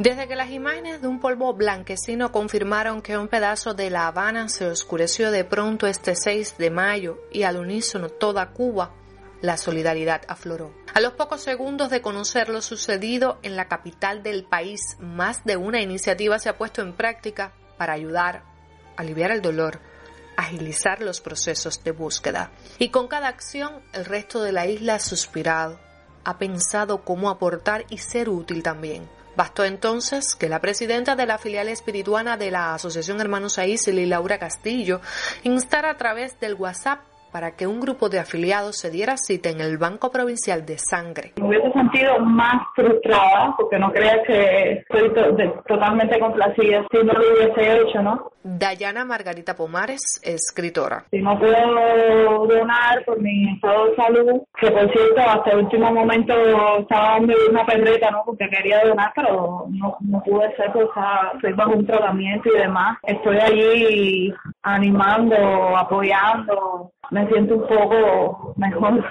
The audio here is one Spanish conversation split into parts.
Desde que las imágenes de un polvo blanquecino confirmaron que un pedazo de La Habana se oscureció de pronto este 6 de mayo y al unísono toda Cuba, la solidaridad afloró. A los pocos segundos de conocer lo sucedido en la capital del país, más de una iniciativa se ha puesto en práctica para ayudar, aliviar el dolor, agilizar los procesos de búsqueda. Y con cada acción, el resto de la isla ha suspirado, ha pensado cómo aportar y ser útil también. Bastó entonces que la presidenta de la filial espirituana de la Asociación Hermanos Aísili, Laura Castillo, instara a través del WhatsApp para que un grupo de afiliados se diera cita en el Banco Provincial de Sangre. Me hubiese sentido más frustrada, porque no creas que estoy to totalmente complacida si no lo hubiese hecho, ¿no? Dayana Margarita Pomares, escritora. Si no puedo donar por mi estado de salud, que por cierto hasta el último momento estaba dando una perreta, ¿no? Porque quería donar, pero no, no pude ser, pues estoy bajo un tratamiento y demás. Estoy allí animando, apoyando, me siento un poco mejor.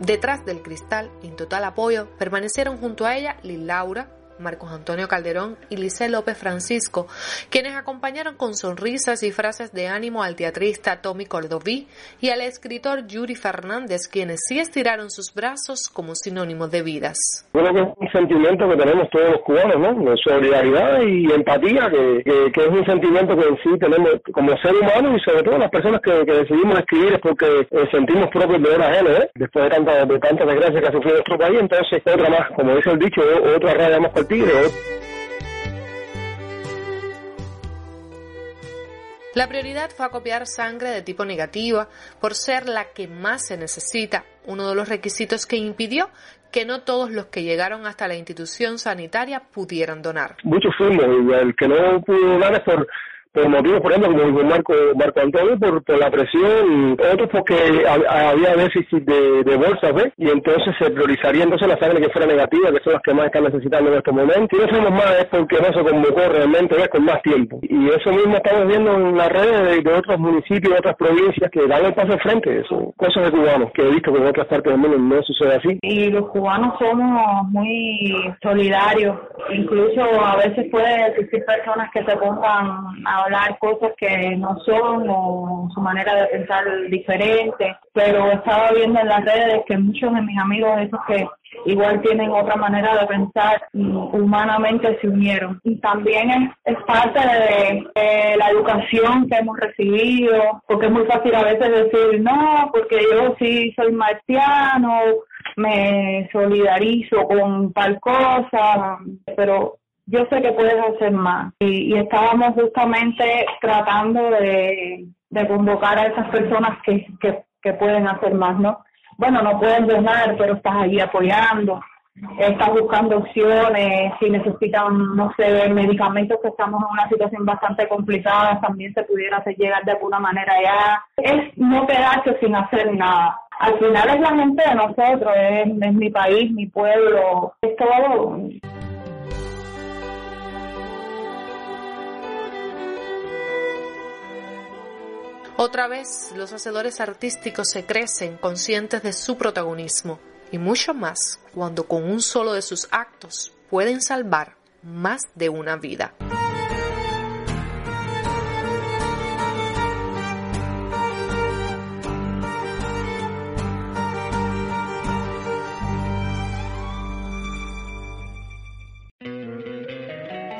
Detrás del cristal, en total apoyo, permanecieron junto a ella Lil Laura, Marcos Antonio Calderón y Lice López Francisco, quienes acompañaron con sonrisas y frases de ánimo al teatrista Tommy Cordoví y al escritor Yuri Fernández, quienes sí estiraron sus brazos como sinónimo de vidas. Creo que es un sentimiento que tenemos todos los cubanos, ¿no? De solidaridad y empatía, que, que, que, es un sentimiento que en sí tenemos como ser humano y sobre todo las personas que, que decidimos escribir es porque eh, sentimos propios de una ajena, ¿eh? Después de tanta, de tanta desgracia que ha sufrido nuestro país, entonces otra más, como dice el dicho, otra raya más para La prioridad fue acopiar sangre de tipo negativa por ser la que más se necesita, uno de los requisitos que impidió que no todos los que llegaron hasta la institución sanitaria pudieran donar. Muchos fuimos, y el que no pudo donar es por por motivos, por ejemplo, como dijo Marco, Marco Antonio, por, por la presión, otros porque había déficit de, de bolsas, ¿ves? Y entonces se priorizaría entonces la sangre que fuera negativa, que son las que más están necesitando en estos momentos. Y no somos más es porque no se convocó realmente, ¿ves? Con más tiempo. Y eso mismo estamos viendo en las redes de, otros municipios, de otras provincias, que dan el paso al frente. Eso, cosas de cubanos, que he visto que en otras partes del mundo no sucede así. Y los cubanos somos muy solidarios. Incluso a veces puede existir personas que se pongan a hablar cosas que no son o su manera de pensar diferente, pero estaba viendo en las redes que muchos de mis amigos, esos que igual tienen otra manera de pensar, humanamente se unieron. Y también es, es parte de, de, la educación que hemos recibido, porque es muy fácil a veces decir, no, porque yo sí soy marciano, me solidarizo con tal cosa, pero yo sé que puedes hacer más. Y, y estábamos justamente tratando de, de, convocar a esas personas que, que, que pueden hacer más, ¿no? Bueno, no pueden donar, pero estás ahí apoyando estás buscando opciones, si necesitan, no sé, medicamentos que estamos en una situación bastante complicada, también se pudiera hacer llegar de alguna manera ya. Es no quedarse sin hacer nada. Al final es la gente de nosotros, es, es mi país, mi pueblo, es todo. Otra vez, los hacedores artísticos se crecen conscientes de su protagonismo y mucho más cuando con un solo de sus actos pueden salvar más de una vida.